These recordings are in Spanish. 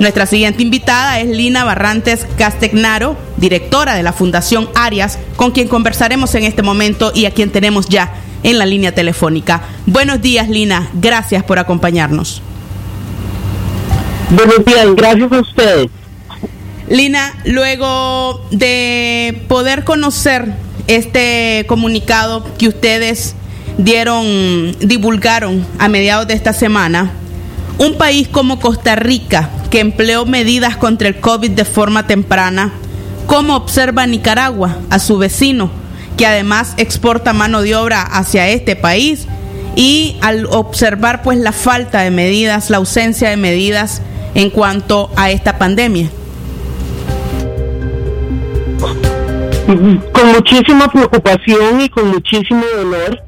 Nuestra siguiente invitada es Lina Barrantes Castegnaro, directora de la Fundación Arias, con quien conversaremos en este momento y a quien tenemos ya en la línea telefónica. Buenos días, Lina. Gracias por acompañarnos. Buenos días, gracias a ustedes. Lina, luego de poder conocer este comunicado que ustedes dieron, divulgaron a mediados de esta semana, un país como Costa Rica, que empleó medidas contra el COVID de forma temprana, ¿cómo observa Nicaragua a su vecino, que además exporta mano de obra hacia este país? Y al observar pues la falta de medidas, la ausencia de medidas en cuanto a esta pandemia. Con muchísima preocupación y con muchísimo dolor,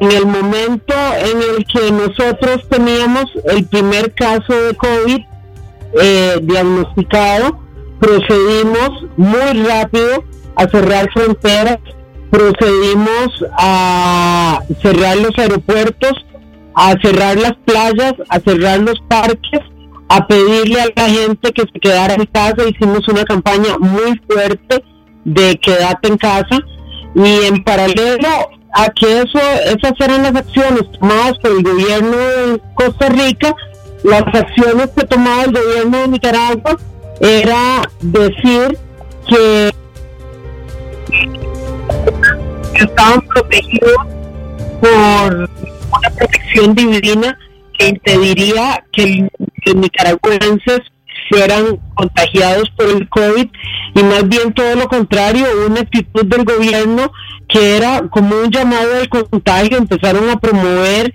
en el momento en el que nosotros teníamos el primer caso de COVID eh, diagnosticado, procedimos muy rápido a cerrar fronteras, procedimos a cerrar los aeropuertos, a cerrar las playas, a cerrar los parques, a pedirle a la gente que se quedara en casa. Hicimos una campaña muy fuerte de quedarte en casa y en paralelo a que eso, esas eran las acciones tomadas por el gobierno de Costa Rica, las acciones que tomaba el gobierno de Nicaragua era decir que estaban protegidos por una protección divina que impediría que los nicaragüenses fueran contagiados por el COVID y más bien todo lo contrario, una actitud del gobierno que era como un llamado al contagio, empezaron a promover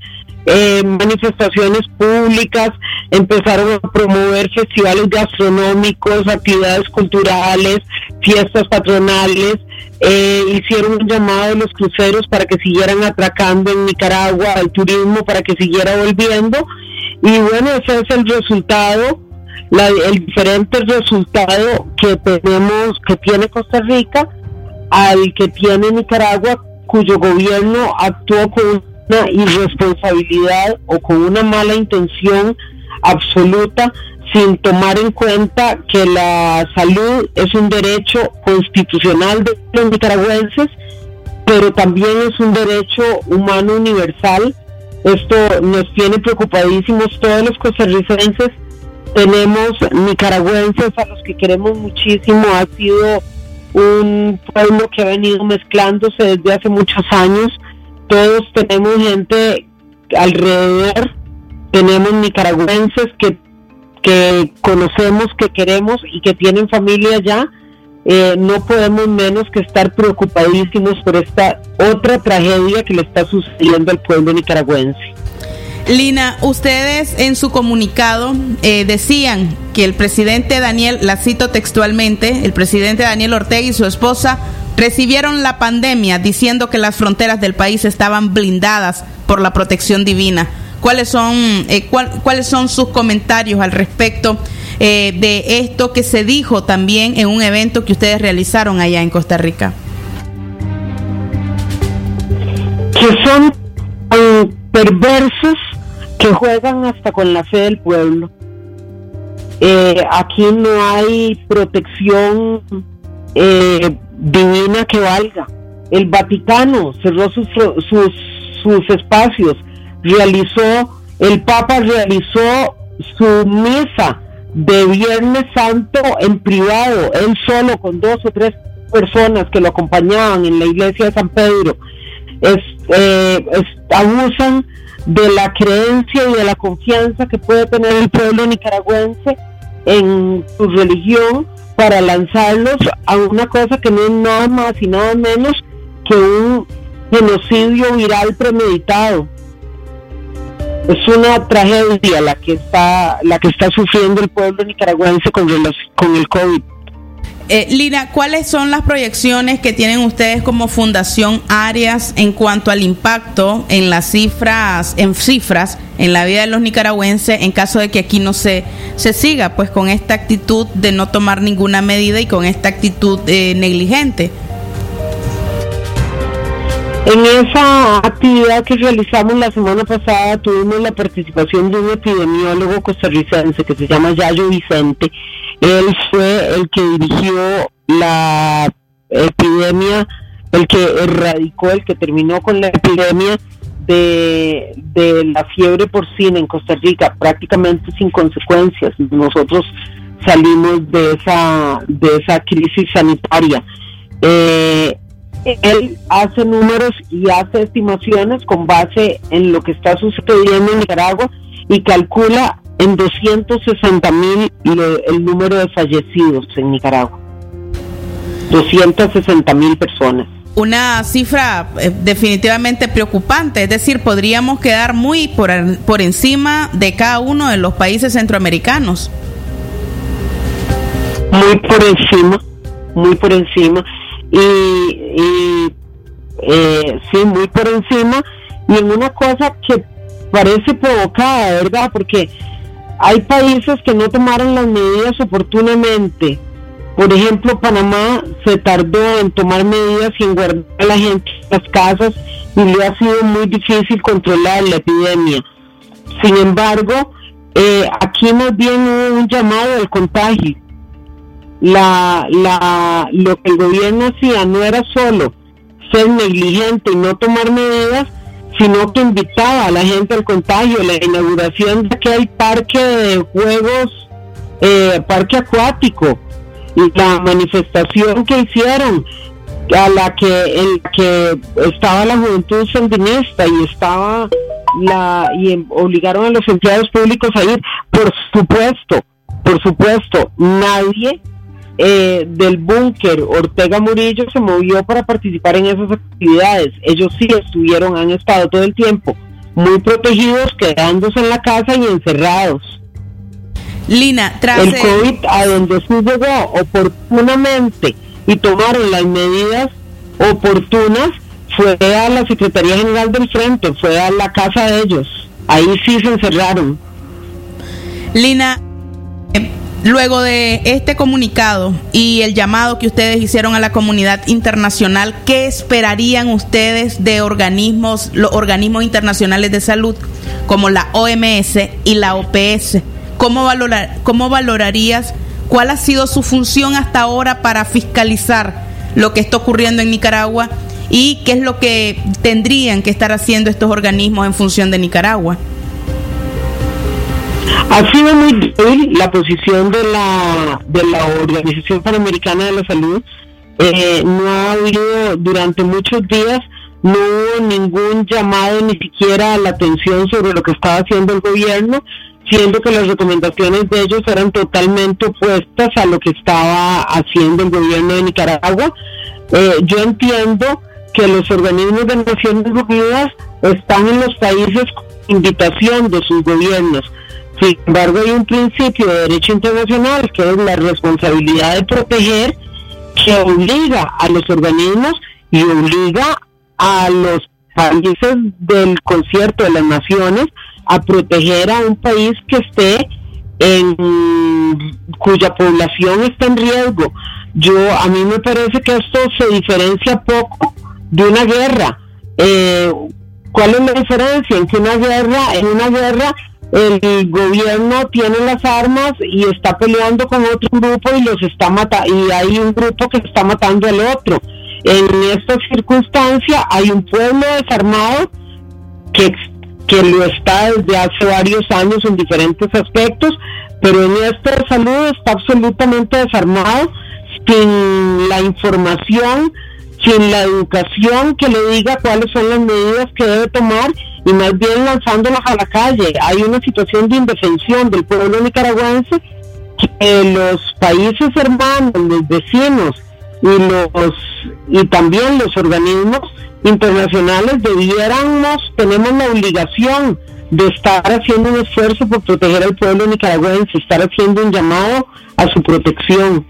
eh, manifestaciones públicas, empezaron a promover festivales gastronómicos, actividades culturales, fiestas patronales, eh, hicieron un llamado a los cruceros para que siguieran atracando en Nicaragua, al turismo para que siguiera volviendo. Y bueno, ese es el resultado el diferente resultado que tenemos, que tiene Costa Rica al que tiene Nicaragua, cuyo gobierno actuó con una irresponsabilidad o con una mala intención absoluta sin tomar en cuenta que la salud es un derecho constitucional de los nicaragüenses, pero también es un derecho humano universal. Esto nos tiene preocupadísimos todos los costarricenses. Tenemos nicaragüenses a los que queremos muchísimo, ha sido un pueblo que ha venido mezclándose desde hace muchos años, todos tenemos gente alrededor, tenemos nicaragüenses que, que conocemos, que queremos y que tienen familia allá, eh, no podemos menos que estar preocupadísimos por esta otra tragedia que le está sucediendo al pueblo nicaragüense. Lina, ustedes en su comunicado eh, decían que el presidente Daniel, la cito textualmente, el presidente Daniel Ortega y su esposa recibieron la pandemia diciendo que las fronteras del país estaban blindadas por la protección divina. ¿Cuáles son, eh, ¿cuáles son sus comentarios al respecto eh, de esto que se dijo también en un evento que ustedes realizaron allá en Costa Rica? Que son perversos que juegan hasta con la fe del pueblo. Eh, aquí no hay protección eh, divina que valga. El Vaticano cerró sus, sus, espacios, realizó, el Papa realizó su misa de Viernes Santo en privado, él solo con dos o tres personas que lo acompañaban en la iglesia de San Pedro. Eh, abusan de la creencia y de la confianza que puede tener el pueblo nicaragüense en su religión para lanzarlos a una cosa que no es nada más y nada menos que un genocidio viral premeditado. Es una tragedia la que está la que está sufriendo el pueblo nicaragüense con, con el COVID. Eh, Lina, ¿cuáles son las proyecciones que tienen ustedes como Fundación Arias en cuanto al impacto en las cifras, en cifras, en la vida de los nicaragüenses en caso de que aquí no se, se siga pues con esta actitud de no tomar ninguna medida y con esta actitud eh, negligente? En esa actividad que realizamos la semana pasada tuvimos la participación de un epidemiólogo costarricense que se llama Yayo Vicente. Él fue el que dirigió la epidemia, el que erradicó, el que terminó con la epidemia de, de la fiebre porcina en Costa Rica, prácticamente sin consecuencias. Nosotros salimos de esa, de esa crisis sanitaria. Eh, él hace números y hace estimaciones con base en lo que está sucediendo en Nicaragua y calcula en 260 mil el número de fallecidos en Nicaragua. 260 mil personas. Una cifra eh, definitivamente preocupante, es decir, podríamos quedar muy por, por encima de cada uno de los países centroamericanos. Muy por encima, muy por encima y, eh, sí, muy por encima y en una cosa que parece provocada, ¿verdad? Porque hay países que no tomaron las medidas oportunamente. Por ejemplo, Panamá se tardó en tomar medidas y en guardar a la gente en las casas y le ha sido muy difícil controlar la epidemia. Sin embargo, eh, aquí más bien hubo un llamado al contagio la, la, lo que el gobierno hacía no era solo ser negligente y no tomar medidas, sino que invitaba a la gente al contagio, la inauguración de aquel parque de juegos, eh, parque acuático, y la manifestación que hicieron, a la que, en que estaba la juventud sandinista y estaba la y obligaron a los empleados públicos a ir, por supuesto, por supuesto, nadie eh, del búnker Ortega Murillo se movió para participar en esas actividades. Ellos sí estuvieron, han estado todo el tiempo muy protegidos, quedándose en la casa y encerrados. Lina, tras el COVID a donde sí llegó oportunamente y tomaron las medidas oportunas fue a la Secretaría General del Frente, fue a la casa de ellos. Ahí sí se encerraron. Lina, Luego de este comunicado y el llamado que ustedes hicieron a la comunidad internacional, ¿qué esperarían ustedes de organismos, los organismos internacionales de salud como la OMS y la OPS? ¿Cómo, valorar, ¿Cómo valorarías cuál ha sido su función hasta ahora para fiscalizar lo que está ocurriendo en Nicaragua y qué es lo que tendrían que estar haciendo estos organismos en función de Nicaragua? Ha sido muy débil la posición de la, de la Organización Panamericana de la Salud. Eh, no ha habido durante muchos días, no hubo ningún llamado ni siquiera a la atención sobre lo que estaba haciendo el gobierno, siendo que las recomendaciones de ellos eran totalmente opuestas a lo que estaba haciendo el gobierno de Nicaragua. Eh, yo entiendo que los organismos de Naciones Unidas están en los países con invitación de sus gobiernos sin embargo, hay un principio de derecho internacional que es la responsabilidad de proteger que obliga a los organismos y obliga a los países del concierto de las naciones a proteger a un país que esté en cuya población está en riesgo. Yo a mí me parece que esto se diferencia poco de una guerra. Eh, ¿Cuál es la diferencia? En que una guerra, en una guerra el gobierno tiene las armas y está peleando con otro grupo y los está matando y hay un grupo que está matando al otro. En esta circunstancia hay un pueblo desarmado que, que lo está desde hace varios años en diferentes aspectos, pero en esta salud está absolutamente desarmado sin la información, sin la educación que le diga cuáles son las medidas que debe tomar y más bien lanzándolas a la calle. Hay una situación de indefensión del pueblo nicaragüense que los países hermanos, los vecinos y los y también los organismos internacionales debiéramos, tenemos la obligación de estar haciendo un esfuerzo por proteger al pueblo nicaragüense, estar haciendo un llamado a su protección.